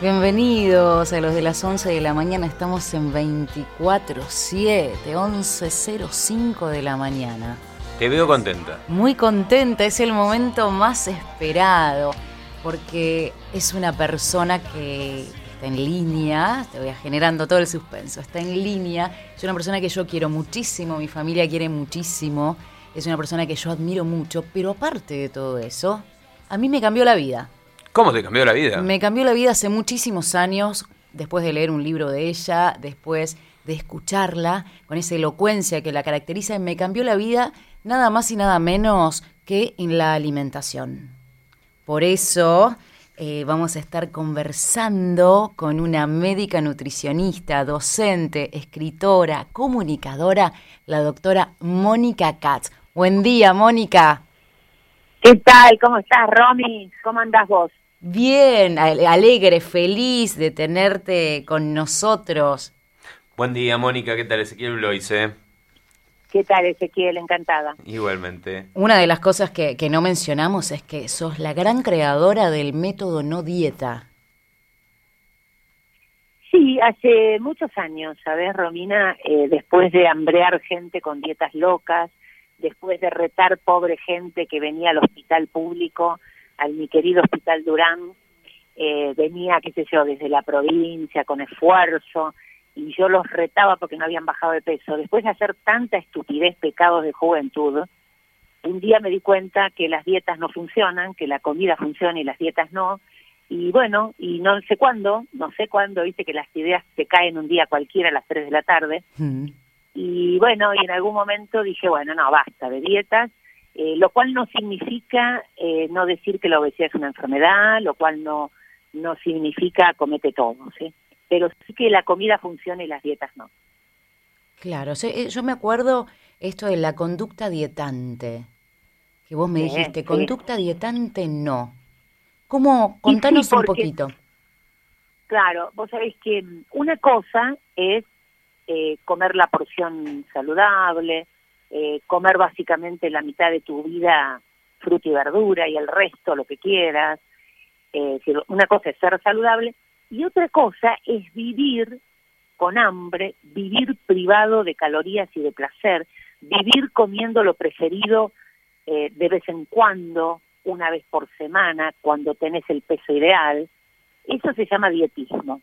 Bienvenidos a los de las 11 de la mañana. Estamos en 24-7, 11.05 de la mañana. Te veo contenta. Muy contenta, es el momento más esperado, porque es una persona que está en línea, te voy generando todo el suspenso, está en línea, es una persona que yo quiero muchísimo, mi familia quiere muchísimo, es una persona que yo admiro mucho, pero aparte de todo eso, a mí me cambió la vida. ¿Cómo te cambió la vida? Me cambió la vida hace muchísimos años, después de leer un libro de ella, después de escucharla, con esa elocuencia que la caracteriza, me cambió la vida nada más y nada menos que en la alimentación. Por eso eh, vamos a estar conversando con una médica nutricionista, docente, escritora, comunicadora, la doctora Mónica Katz. Buen día, Mónica. ¿Qué tal? ¿Cómo estás, Romy? ¿Cómo andás vos? Bien, alegre, feliz de tenerte con nosotros. Buen día, Mónica. ¿Qué tal, Ezequiel Bloise? ¿Qué tal, Ezequiel? Encantada. Igualmente. Una de las cosas que, que, no mencionamos es que sos la gran creadora del método no dieta. Sí, hace muchos años, ¿sabes, Romina? Eh, después de hambrear gente con dietas locas, después de retar pobre gente que venía al hospital público, al mi querido Hospital Durán, eh, venía, qué sé yo, desde la provincia con esfuerzo y yo los retaba porque no habían bajado de peso. Después de hacer tanta estupidez, pecados de juventud, un día me di cuenta que las dietas no funcionan, que la comida funciona y las dietas no. Y bueno, y no sé cuándo, no sé cuándo, viste que las ideas se caen un día cualquiera a las 3 de la tarde. Y bueno, y en algún momento dije, bueno, no, basta de dietas eh, lo cual no significa eh, no decir que la obesidad es una enfermedad, lo cual no, no significa comete todo, ¿sí? Pero sí que la comida funciona y las dietas no. Claro, eh, yo me acuerdo esto de la conducta dietante, que vos me dijiste, conducta dietante no. ¿Cómo? Contanos un poquito. Claro, vos sabés que una cosa es comer la porción saludable, eh, comer básicamente la mitad de tu vida fruta y verdura y el resto lo que quieras. Eh, una cosa es ser saludable y otra cosa es vivir con hambre, vivir privado de calorías y de placer, vivir comiendo lo preferido eh, de vez en cuando, una vez por semana, cuando tenés el peso ideal. Eso se llama dietismo.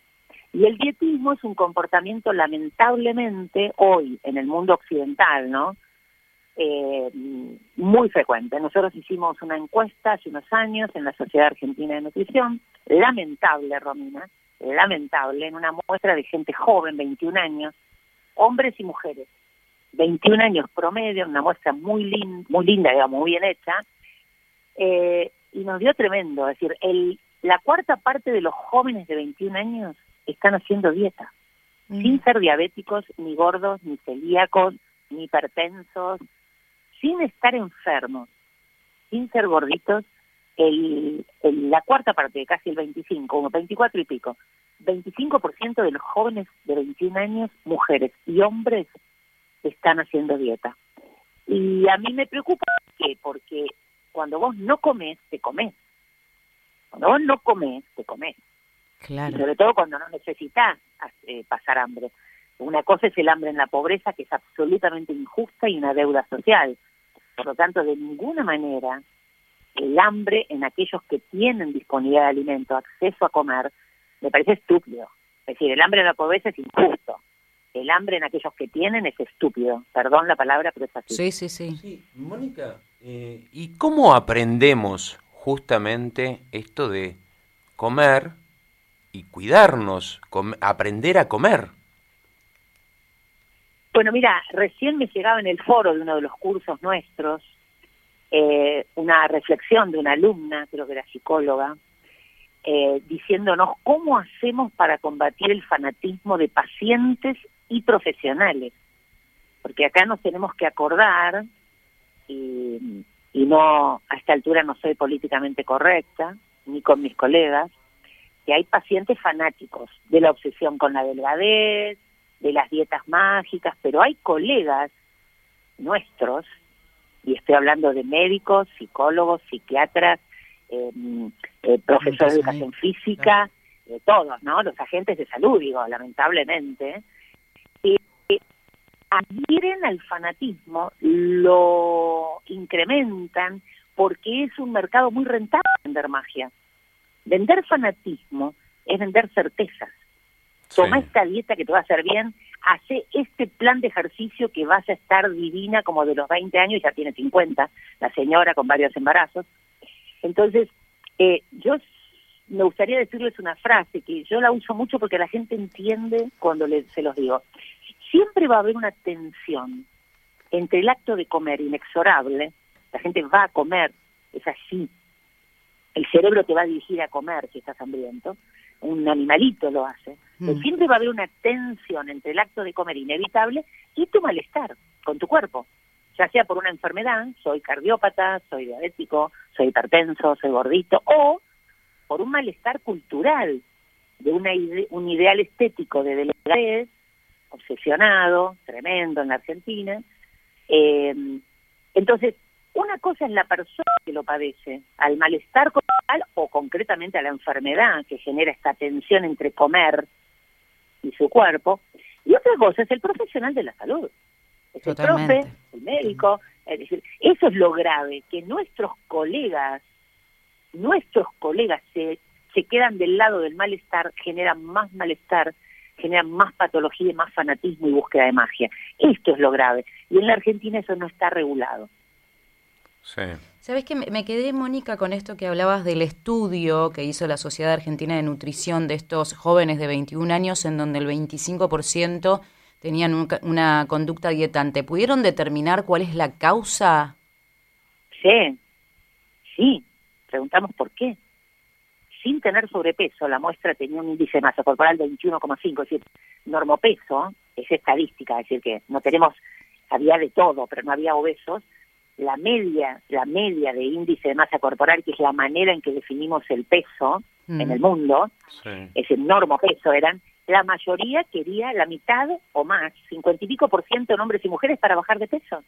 Y el dietismo es un comportamiento lamentablemente hoy en el mundo occidental, ¿no? Eh, muy frecuente. Nosotros hicimos una encuesta hace unos años en la Sociedad Argentina de Nutrición, lamentable, Romina, lamentable, en una muestra de gente joven, 21 años, hombres y mujeres, 21 años promedio, una muestra muy, muy linda, digamos, muy bien hecha, eh, y nos dio tremendo, es decir, el, la cuarta parte de los jóvenes de 21 años están haciendo dieta, mm. sin ser diabéticos, ni gordos, ni celíacos, ni hipertensos, sin estar enfermos, sin ser gorditos, el, la cuarta parte, casi el 25, como 24 y pico, 25% de los jóvenes de 21 años, mujeres y hombres, están haciendo dieta. Y a mí me preocupa ¿qué? porque cuando vos no comes, te comes. Cuando vos no comes, te comes. Claro. sobre todo cuando no necesitas eh, pasar hambre. Una cosa es el hambre en la pobreza, que es absolutamente injusta y una deuda social. Por lo tanto, de ninguna manera el hambre en aquellos que tienen disponibilidad de alimento, acceso a comer, me parece estúpido. Es decir, el hambre en la pobreza es injusto. El hambre en aquellos que tienen es estúpido. Perdón la palabra, pero es así. Sí, sí, sí. sí Mónica, eh, ¿y cómo aprendemos justamente esto de comer y cuidarnos, aprender a comer? Bueno, mira, recién me llegaba en el foro de uno de los cursos nuestros eh, una reflexión de una alumna, creo que era psicóloga, eh, diciéndonos cómo hacemos para combatir el fanatismo de pacientes y profesionales. Porque acá nos tenemos que acordar, y, y no, a esta altura no soy políticamente correcta, ni con mis colegas, que hay pacientes fanáticos de la obsesión con la delgadez, de las dietas mágicas, pero hay colegas nuestros, y estoy hablando de médicos, psicólogos, psiquiatras, em, eh, profesores de educación física, todos, ¿no? Los agentes de salud, digo, lamentablemente, eh, adhieren al fanatismo, lo incrementan, porque es un mercado muy rentable vender magia. Vender fanatismo es vender certezas. Toma esta dieta que te va a hacer bien, hace este plan de ejercicio que vas a estar divina como de los 20 años, y ya tiene 50, la señora con varios embarazos. Entonces, eh, yo me gustaría decirles una frase que yo la uso mucho porque la gente entiende cuando se los digo. Siempre va a haber una tensión entre el acto de comer inexorable, la gente va a comer, es así, el cerebro te va a dirigir a comer si estás hambriento, un animalito lo hace, mm. siempre va a haber una tensión entre el acto de comer inevitable y tu malestar con tu cuerpo, ya sea por una enfermedad, soy cardiópata, soy diabético, soy hipertenso, soy gordito, o por un malestar cultural, de una un ideal estético de delgadez, obsesionado, tremendo en la Argentina. Eh, entonces, una cosa es la persona que lo padece, al malestar corporal o concretamente a la enfermedad que genera esta tensión entre comer y su cuerpo, y otra cosa es el profesional de la salud. Es el profe, el médico, es decir, eso es lo grave, que nuestros colegas, nuestros colegas se, se quedan del lado del malestar, generan más malestar, generan más patología y más fanatismo y búsqueda de magia. Esto es lo grave. Y en la Argentina eso no está regulado. Sí. ¿Sabes que me quedé, Mónica, con esto que hablabas del estudio que hizo la Sociedad Argentina de Nutrición de estos jóvenes de 21 años, en donde el 25% tenían una conducta dietante? ¿Pudieron determinar cuál es la causa? Sí, sí. Preguntamos por qué. Sin tener sobrepeso, la muestra tenía un índice de masa corporal de 21,5, es decir, normopeso, es estadística, es decir, que no tenemos, había de todo, pero no había obesos, la media, la media de índice de masa corporal, que es la manera en que definimos el peso en el mundo, ese enorme peso eran, la mayoría quería la mitad o más, cincuenta y pico por ciento en hombres y mujeres para bajar de peso.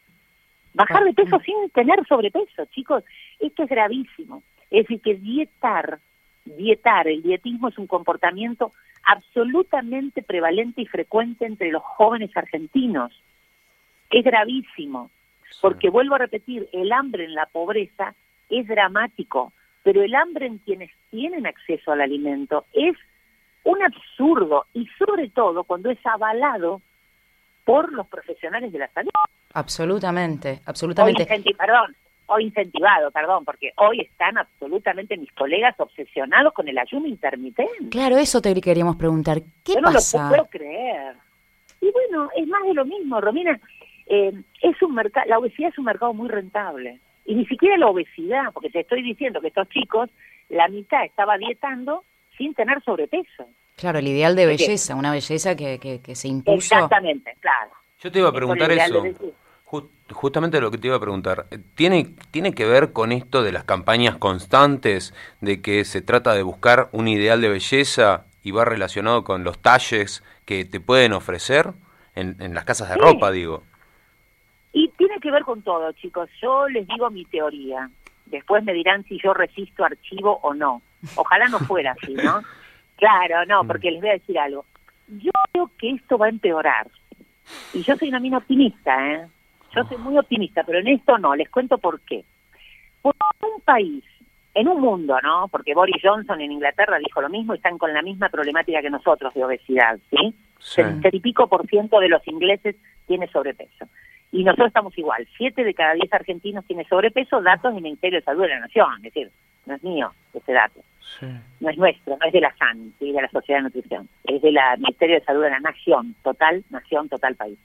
Bajar de peso sin tener sobrepeso, chicos, esto es gravísimo. Es decir, que dietar, dietar, el dietismo es un comportamiento absolutamente prevalente y frecuente entre los jóvenes argentinos. Es gravísimo. Porque vuelvo a repetir, el hambre en la pobreza es dramático, pero el hambre en quienes tienen acceso al alimento es un absurdo y sobre todo cuando es avalado por los profesionales de la salud. Absolutamente, absolutamente. O perdón, o incentivado, perdón, porque hoy están absolutamente mis colegas obsesionados con el ayuno intermitente. Claro, eso te queríamos preguntar. ¿Qué Yo pasa? no lo puedo creer. Y bueno, es más de lo mismo, Romina. Eh, es un mercado, la obesidad es un mercado muy rentable. Y ni siquiera la obesidad, porque te estoy diciendo que estos chicos, la mitad estaba dietando sin tener sobrepeso. Claro, el ideal de belleza, una belleza que, que, se impuso. Exactamente, claro. Yo te iba a preguntar eso. justamente lo que te iba a preguntar. ¿Tiene, ¿Tiene que ver con esto de las campañas constantes, de que se trata de buscar un ideal de belleza y va relacionado con los talles que te pueden ofrecer en, en las casas de ropa, digo? Y tiene que ver con todo, chicos. Yo les digo mi teoría. Después me dirán si yo resisto archivo o no. Ojalá no fuera así, ¿no? Claro, no, porque les voy a decir algo. Yo creo que esto va a empeorar. Y yo soy una mina optimista, ¿eh? Yo soy muy optimista, pero en esto no. Les cuento por qué. Por un país, en un mundo, ¿no? Porque Boris Johnson en Inglaterra dijo lo mismo y están con la misma problemática que nosotros de obesidad, ¿sí? sí. y pico por ciento de los ingleses tiene sobrepeso. Y nosotros estamos igual. Siete de cada diez argentinos tiene sobrepeso, datos del Ministerio de Salud de la Nación. Es decir, no es mío ese dato. No es nuestro, no es de la SAN, ¿sí? de la Sociedad de Nutrición. Es del Ministerio de Salud de la Nación, total, nación, total país.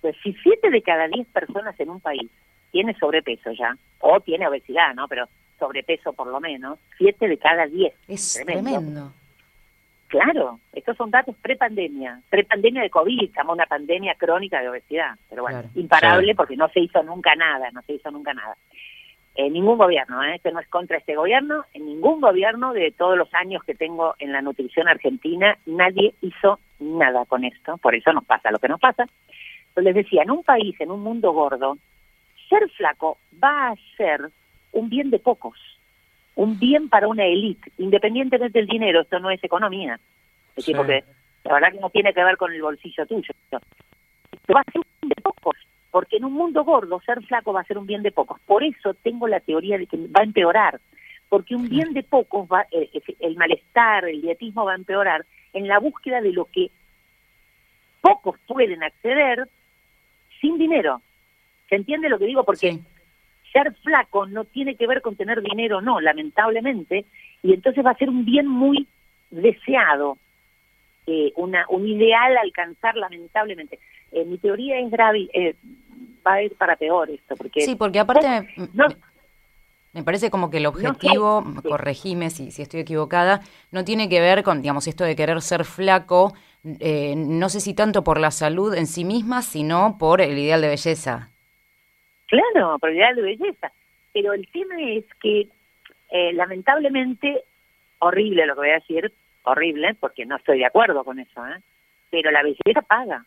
Pues si siete de cada diez personas en un país tiene sobrepeso ya, o tiene obesidad, ¿no? Pero sobrepeso por lo menos, siete de cada diez. Es tremendo. Claro, estos son datos pre-pandemia, pre-pandemia de COVID, estamos una pandemia crónica de obesidad, pero bueno, imparable porque no se hizo nunca nada, no se hizo nunca nada. En ningún gobierno, ¿eh? esto no es contra este gobierno, en ningún gobierno de todos los años que tengo en la nutrición argentina, nadie hizo nada con esto, por eso nos pasa lo que nos pasa. Pero les decía, en un país, en un mundo gordo, ser flaco va a ser un bien de pocos un bien para una élite, independientemente del dinero, esto no es economía. Es decir, porque la verdad que no tiene que ver con el bolsillo tuyo. Esto va a ser un bien de pocos, porque en un mundo gordo ser flaco va a ser un bien de pocos. Por eso tengo la teoría de que va a empeorar, porque un bien de pocos, va, eh, el malestar, el dietismo va a empeorar en la búsqueda de lo que pocos pueden acceder sin dinero. ¿Se entiende lo que digo? Porque ser flaco no tiene que ver con tener dinero, no, lamentablemente, y entonces va a ser un bien muy deseado, eh, una, un ideal alcanzar lamentablemente. Eh, mi teoría es grave, eh, va a ir para peor esto, porque... Sí, porque aparte... me parece como que el objetivo, corregime si, si estoy equivocada, no tiene que ver con, digamos, esto de querer ser flaco, no sé si tanto por la salud en sí misma, sino por el ideal de belleza. Claro, por el ideal de belleza. Pero el tema es que, lamentablemente, horrible lo que voy a decir, horrible, porque no estoy de acuerdo con eso, ¿eh? pero la belleza paga.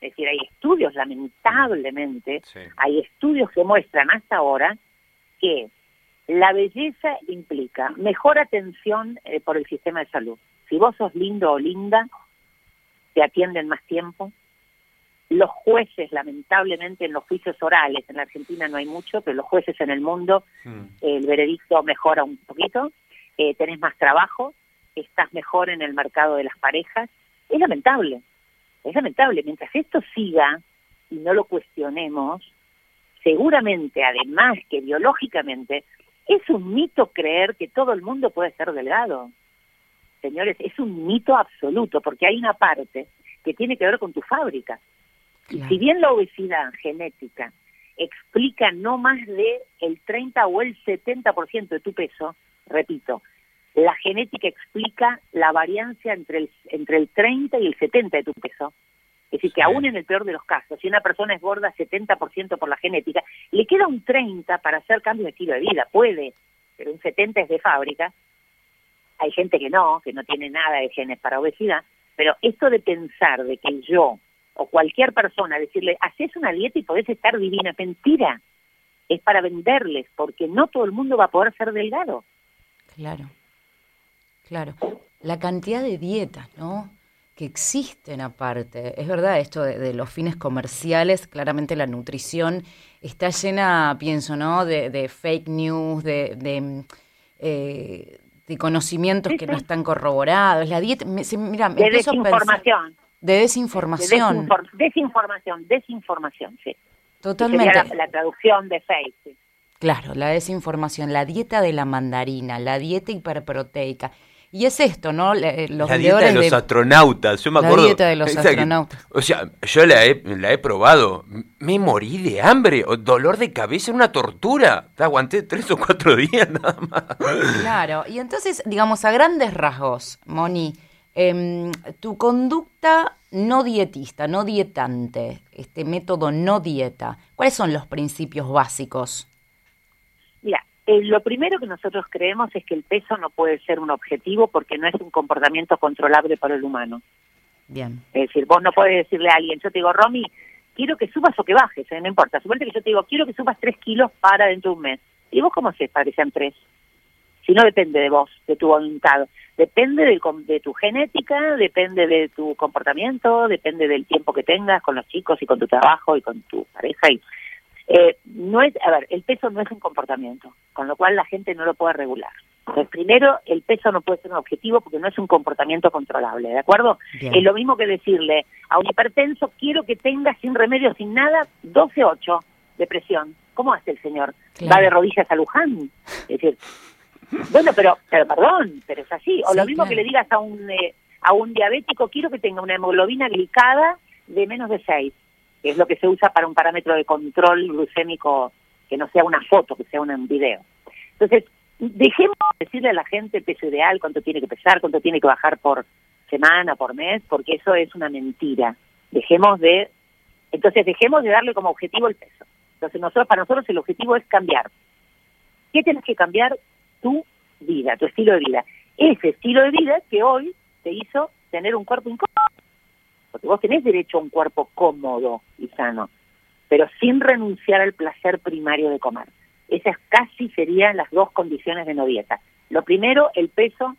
Es decir, hay estudios, lamentablemente, hay estudios que muestran hasta ahora que la belleza implica mejor atención eh, por el sistema de salud. Si vos sos lindo o linda, te atienden más tiempo. Los jueces, lamentablemente, en los juicios orales, en la Argentina no hay mucho, pero los jueces en el mundo, mm. el veredicto mejora un poquito, eh, tenés más trabajo, estás mejor en el mercado de las parejas. Es lamentable, es lamentable. Mientras esto siga y no lo cuestionemos, seguramente, además que biológicamente, es un mito creer que todo el mundo puede ser delgado. Señores, es un mito absoluto, porque hay una parte que tiene que ver con tu fábrica. Y si bien la obesidad genética explica no más de el 30 o el 70% de tu peso, repito, la genética explica la variancia entre el, entre el 30 y el 70 de tu peso. Es decir, que aún en el peor de los casos, si una persona es gorda 70% por la genética, le queda un 30 para hacer cambios de estilo de vida. Puede, pero un 70 es de fábrica. Hay gente que no, que no tiene nada de genes para obesidad. Pero esto de pensar de que yo o cualquier persona, decirle, haces una dieta y podés estar divina, mentira. Es para venderles, porque no todo el mundo va a poder ser delgado. Claro. Claro, la cantidad de dietas, ¿no? Que existen aparte. Es verdad esto de, los fines comerciales, claramente la nutrición está llena, pienso, ¿no? De, fake news, de, de, eh, conocimientos que no están corroborados. La dieta, mira, de desinformación. De desinformación. desinformación, desinformación, sí. Totalmente. La, traducción de fake. Sí. Claro, la desinformación, la dieta de la mandarina, la dieta hiperproteica. Y es esto, ¿no? Eh, los la dieta de los astronautas, yo me acuerdo. La dieta de los astronautas. o sea, yo la he, la he probado. Me morí de hambre, o dolor de cabeza, una tortura. Te aguanté tres o cuatro días nada más. Claro, y entonces, digamos, a grandes rasgos, Moni, em, tu conducta no dietista, no dietante, este método no dieta, ¿cuáles son los principios básicos? Eh, lo primero que nosotros creemos es que el peso no puede ser un objetivo porque no es un comportamiento controlable para el humano. Bien. Es decir, vos no puedes decirle a alguien, yo te digo, Romy, quiero que subas o que bajes, eh, no importa. Suponte que yo te digo, quiero que subas tres kilos para dentro de un mes. ¿Y vos cómo haces para que sean tres? Si no depende de vos, de tu voluntad. Depende de, de tu genética, depende de tu comportamiento, depende del tiempo que tengas con los chicos y con tu trabajo y con tu pareja. Y eh, no es, a ver, el peso no es un comportamiento, con lo cual la gente no lo puede regular. Entonces, primero, el peso no puede ser un objetivo porque no es un comportamiento controlable, ¿de acuerdo? Es lo mismo que decirle a un hipertenso, quiero que tenga sin remedio, sin nada, 12-8 de presión. ¿Cómo hace el señor? ¿Va de rodillas a Luján? Es decir, bueno, pero, pero perdón, pero es así. O lo mismo que le digas a un, eh, a un diabético, quiero que tenga una hemoglobina glicada de menos de 6 que es lo que se usa para un parámetro de control glucémico que no sea una foto, que sea un video. Entonces, dejemos de decirle a la gente peso ideal, cuánto tiene que pesar, cuánto tiene que bajar por semana, por mes, porque eso es una mentira. Dejemos de, entonces dejemos de darle como objetivo el peso. Entonces nosotros, para nosotros el objetivo es cambiar. ¿Qué tienes que cambiar? Tu vida, tu estilo de vida. Ese estilo de vida que hoy te hizo tener un cuerpo incómodo porque vos tenés derecho a un cuerpo cómodo y sano, pero sin renunciar al placer primario de comer. Esas casi serían las dos condiciones de no dieta. Lo primero, el peso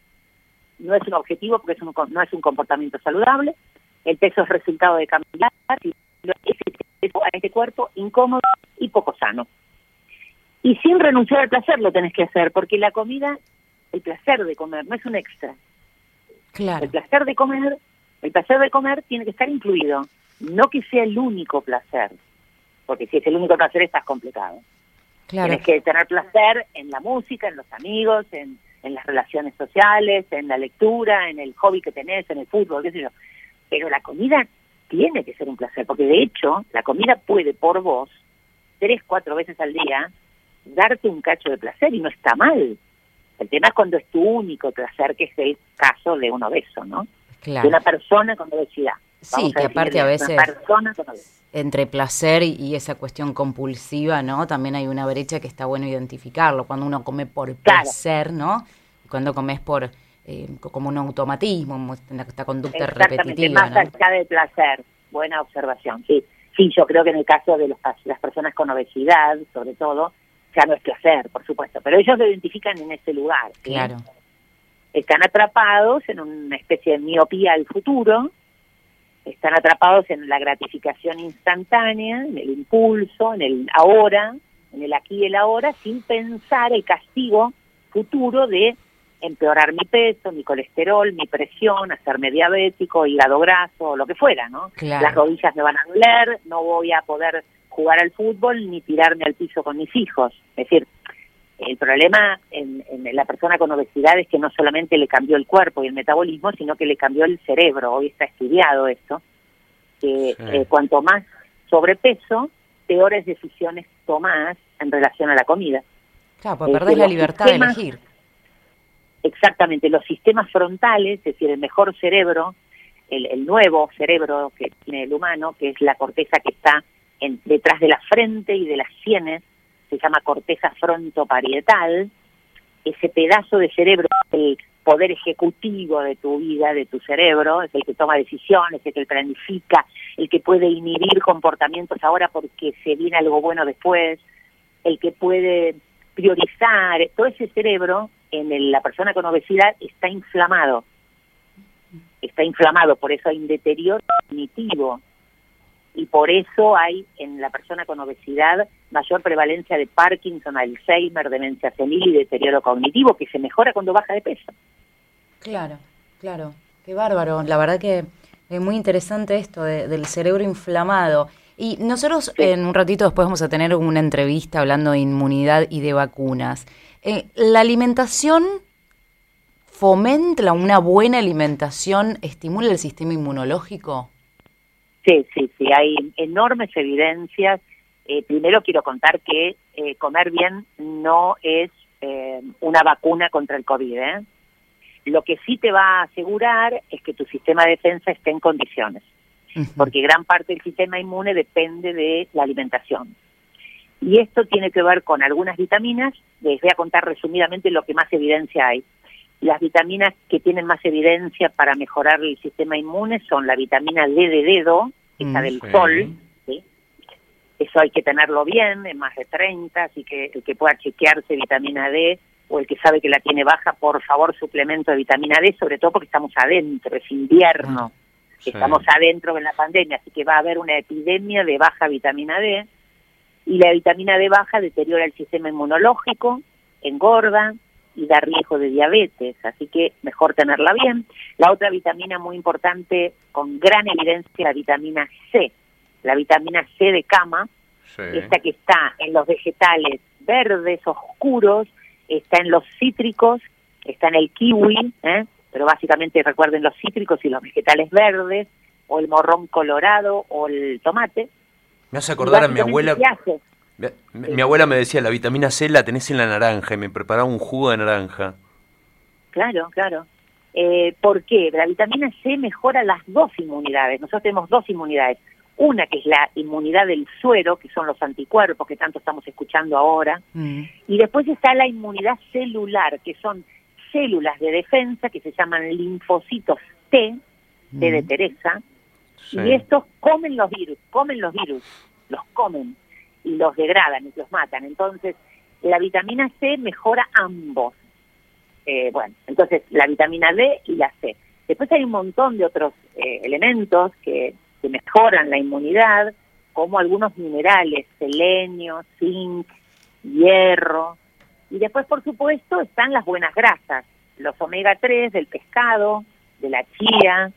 no es un objetivo porque es un, no es un comportamiento saludable. El peso es resultado de cambiar a este cuerpo incómodo y poco sano. Y sin renunciar al placer lo tenés que hacer, porque la comida, el placer de comer, no es un extra. Claro. El placer de comer, el placer de comer tiene que estar incluido, no que sea el único placer, porque si es el único placer estás complicado. Claro. Tienes que tener placer en la música, en los amigos, en, en las relaciones sociales, en la lectura, en el hobby que tenés, en el fútbol, qué sé yo. Pero la comida tiene que ser un placer, porque de hecho la comida puede por vos, tres, cuatro veces al día, darte un cacho de placer y no está mal. El tema es cuando es tu único placer, que es el caso de un obeso, ¿no? De una persona con obesidad. sí, que aparte a veces entre placer y esa cuestión compulsiva, ¿no? También hay una brecha que está bueno identificarlo. Cuando uno come por placer, ¿no? Cuando comes por eh, como un automatismo, esta conducta repetitiva. Más allá del placer. Buena observación, sí. Sí, yo creo que en el caso de los, las personas con obesidad, sobre todo, ya no es placer, por supuesto, pero ellos lo identifican en ese lugar. Claro. Están atrapados en una especie de miopía al futuro, están atrapados en la gratificación instantánea, en el impulso, en el ahora, en el aquí y el ahora, sin pensar el castigo futuro de empeorar mi peso, mi colesterol, mi presión, hacerme diabético, hígado graso, lo que fuera, ¿no? Las rodillas me van a doler, no voy a poder jugar al fútbol ni tirarme al piso con mis hijos. Es decir, el problema en, la persona con obesidad es que no solamente le cambió el cuerpo y el metabolismo, sino que le cambió el cerebro. Hoy está estudiado esto, que eh, cuanto más sobrepeso, peores decisiones tomás en relación a la comida. Claro, pues perdés la libertad de elegir. Exactamente, los sistemas frontales, es decir, el mejor cerebro, el, el nuevo cerebro que tiene el humano, que es la corteza que está detrás de la frente y de las sienes, se llama corteza frontoparietal, ese pedazo de cerebro, el poder ejecutivo de tu vida, de tu cerebro, es el que toma decisiones, el que planifica, el que puede inhibir comportamientos ahora porque se viene algo bueno después, el que puede priorizar, todo ese cerebro en la persona con obesidad está inflamado, está inflamado, por eso hay un deterioro cognitivo, y por eso hay en la persona con obesidad mayor prevalencia de Parkinson, Alzheimer, demencia senil y deterioro cognitivo, que se mejora cuando baja de peso. Claro, claro, qué bárbaro. La verdad que es muy interesante esto del cerebro inflamado. Y nosotros en un ratito después vamos a tener una entrevista hablando de inmunidad y de vacunas. Eh, ¿La alimentación fomenta una buena alimentación, estimula el sistema inmunológico? Sí, sí, sí, hay enormes evidencias. Eh, primero quiero contar que eh, comer bien no es eh, una vacuna contra el COVID. Lo que sí te va a asegurar es que tu sistema de defensa esté en condiciones, porque gran parte del sistema inmune depende de la alimentación. Y esto tiene que ver con algunas vitaminas, les voy a contar resumidamente lo que más evidencia hay. Las vitaminas que tienen más evidencia para mejorar el sistema inmune son la vitamina D de dedo, esa mm, del sol, ¿sí? Eso hay que tenerlo bien, en más de 30, así que el que pueda chequearse vitamina D o el que sabe que la tiene baja, por favor, suplemento de vitamina D, sobre todo porque estamos adentro, es invierno, ah, estamos adentro en la pandemia, así que va a haber una epidemia de baja vitamina D, y la vitamina D baja deteriora el sistema inmunológico, engorda, y da riesgo de diabetes, así que mejor tenerla bien. La otra vitamina muy importante, con gran evidencia, la vitamina C, la vitamina C de cama, esta que está en los vegetales verdes, oscuros, está en los cítricos, está en el kiwi, ¿eh? pero básicamente recuerden los cítricos y los vegetales verdes, o el morrón colorado, o el tomate. Me hace acordar a mi abuela. Mi, abuela me decía, la vitamina C la tenés en la naranja y me preparaba un jugo de naranja. Claro, claro. Eh, ¿Por qué? La vitamina C mejora las dos inmunidades. Nosotros tenemos dos inmunidades. Una que es la inmunidad del suero, que son los anticuerpos que tanto estamos escuchando ahora. Mm. Y después está la inmunidad celular, que son células de defensa que se llaman linfocitos T, T de mm. Teresa. Y estos comen los virus, comen los virus, los comen y los degradan y los matan. Entonces, la vitamina C mejora ambos. Eh, bueno, entonces la vitamina D y la C. Después hay un montón de otros eh, elementos que, mejoran la inmunidad, como algunos minerales, selenio, zinc, hierro. Y después, por supuesto, están las buenas grasas, los omega 3 del pescado, de la chía,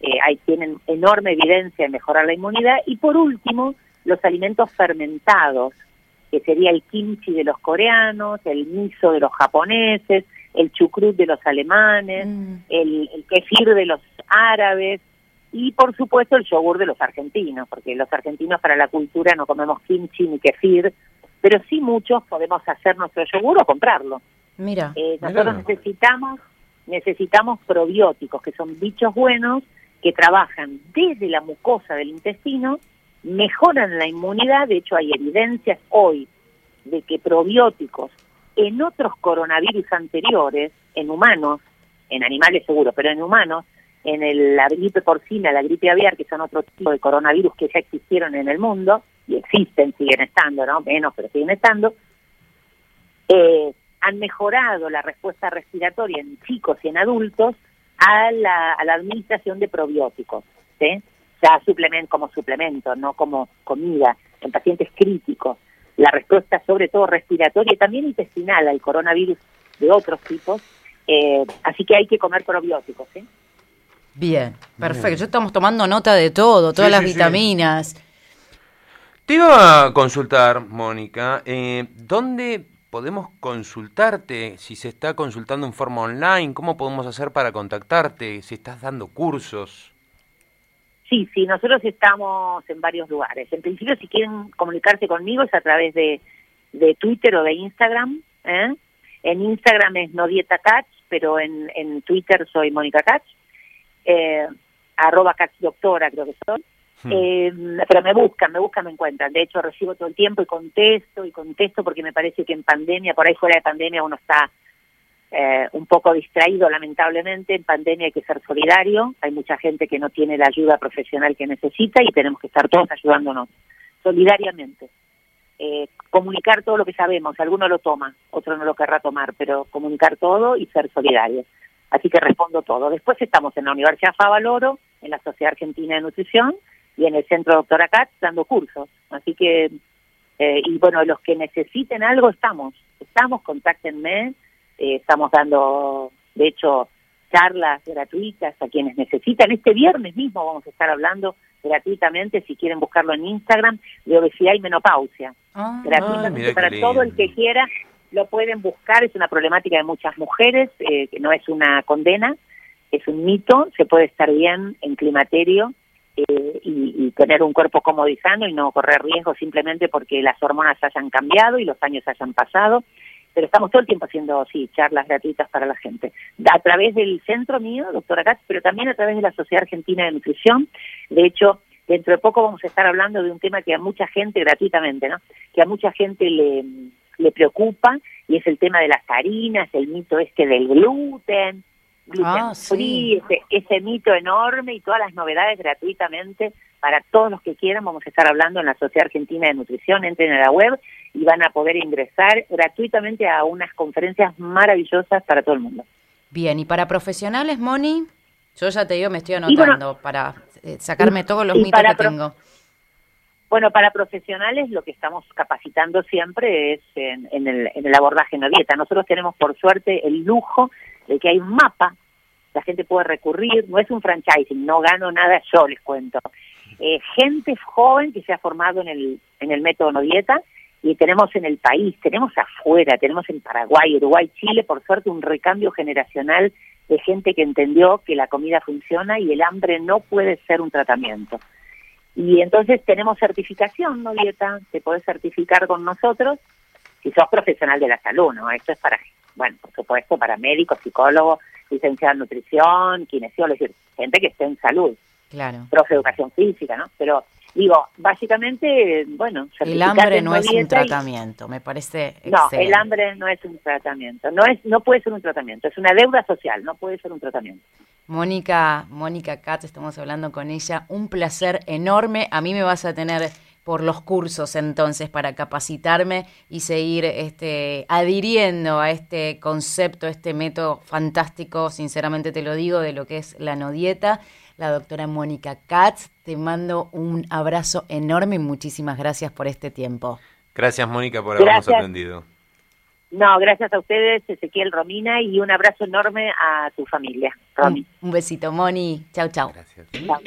eh, ahí tienen enorme evidencia de mejorar la inmunidad. Y por último, los alimentos fermentados, que sería el kimchi de los coreanos, el miso de los japoneses, el chucrut de los alemanes, mm. el, el kefir de los árabes y por supuesto el yogur de los argentinos, porque los argentinos para la cultura no comemos kimchi ni kefir, pero sí muchos podemos hacer nuestro yogur o comprarlo. Mira, eh, nosotros necesitamos necesitamos probióticos, que son bichos buenos que trabajan desde la mucosa del intestino, mejoran la inmunidad, de hecho hay evidencias hoy de que probióticos en otros coronavirus anteriores, en humanos, en animales seguro, pero en humanos, en el, la gripe porcina, la gripe aviar, que son otro tipo de coronavirus que ya existieron en el mundo, y existen, siguen estando, ¿no? Menos, pero siguen estando, eh, han mejorado la respuesta respiratoria en chicos y en adultos a la, a la administración de probióticos, ¿sí? Ya suplemento, como suplemento, no como comida, en pacientes críticos. La respuesta sobre todo respiratoria y también intestinal al coronavirus de otros tipos, eh, así que hay que comer probióticos. ¿sí? Bien, perfecto. Ya estamos tomando nota de todo, todas las vitaminas. Te iba a consultar, Mónica, eh, ¿dónde podemos consultarte? Si se está consultando en forma online, ¿cómo podemos hacer para contactarte? Si estás dando cursos. Sí, sí, nosotros estamos en varios lugares. En principio, si quieren comunicarse conmigo es a través de, de Twitter o de Instagram. ¿eh? En Instagram es No Dieta Catch, pero en, en Twitter soy Mónica Catch eh, arroba doctora creo que son, hmm. eh, pero me buscan, me buscan, me encuentran. De hecho, recibo todo el tiempo y contesto y contesto porque me parece que en pandemia, por ahí fuera de pandemia, uno está eh, un poco distraído, lamentablemente. En pandemia hay que ser solidario. Hay mucha gente que no tiene la ayuda profesional que necesita y tenemos que estar todos ayudándonos solidariamente. Eh, comunicar todo lo que sabemos, alguno lo toma, otro no lo querrá tomar, pero comunicar todo y ser solidarios. Así que respondo todo. Después estamos en la Universidad Favaloro, en la Sociedad Argentina de Nutrición y en el Centro Doctora Cat dando cursos. Así que, eh, y bueno, los que necesiten algo estamos. Estamos, contáctenme. Eh, estamos dando, de hecho, charlas gratuitas a quienes necesitan. Este viernes mismo vamos a estar hablando gratuitamente, si quieren buscarlo en Instagram, de obesidad y menopausia. Ah, gratuitamente para todo el que quiera lo pueden buscar, es una problemática de muchas mujeres, eh, que no es una condena, es un mito, se puede estar bien en climaterio eh, y, tener un cuerpo cómodo y sano y no correr riesgo simplemente porque las hormonas hayan cambiado y los años hayan pasado. Pero estamos todo el tiempo haciendo, sí, charlas gratuitas para la gente. A través del centro mío, doctora Katz, pero también a través de la Sociedad Argentina de Nutrición. De hecho, dentro de poco vamos a estar hablando de un tema que a mucha gente, gratuitamente, ¿no? Que a mucha gente le le preocupa y es el tema de las harinas, el mito este del gluten, gluten ah, free, ese, mito enorme y todas las novedades gratuitamente para todos los que quieran. Vamos a estar hablando en la Sociedad Argentina de Nutrición, entren a la web y van a poder ingresar gratuitamente a unas conferencias maravillosas para todo el mundo. Bien, y para profesionales, Moni, yo ya te digo, me estoy anotando para eh, sacarme todos los mitos que tengo. Bueno, para profesionales lo que estamos capacitando siempre es en, el, en el abordaje no dieta. Nosotros tenemos por suerte el lujo de que hay un mapa, la gente puede recurrir, no es un franchising, no gano nada yo, les cuento. Eh, gente joven que se ha formado en el, en el método no dieta y tenemos en el país, tenemos afuera, tenemos en Paraguay, Uruguay, Chile, por suerte un recambio generacional de gente que entendió que la comida funciona y el hambre no puede ser un tratamiento. Y entonces tenemos certificación, ¿no, Dieta? Te puedes certificar con nosotros si sos profesional de la salud, ¿no? Esto es para, bueno, por supuesto, para médicos, psicólogos, licenciado en nutrición, kinesiólogos, gente que esté en salud. Claro. Profe de educación física, ¿no? Pero digo, básicamente, bueno, el hambre no es un tratamiento, me parece No, el hambre no es un tratamiento, no es no puede ser un tratamiento, es una deuda social, no puede ser un tratamiento. Mónica, Mónica Katz, estamos hablando con ella. Un placer enorme. A mí me vas a tener por los cursos entonces para capacitarme y seguir este, adhiriendo a este concepto, este método fantástico, sinceramente te lo digo, de lo que es la no dieta. La doctora Mónica Katz, te mando un abrazo enorme y muchísimas gracias por este tiempo. Gracias Mónica por habernos atendido. No, gracias a ustedes, Ezequiel Romina, y un abrazo enorme a tu familia, Romy. Un, besito, Moni. Chau, chau. Gracias. Chau.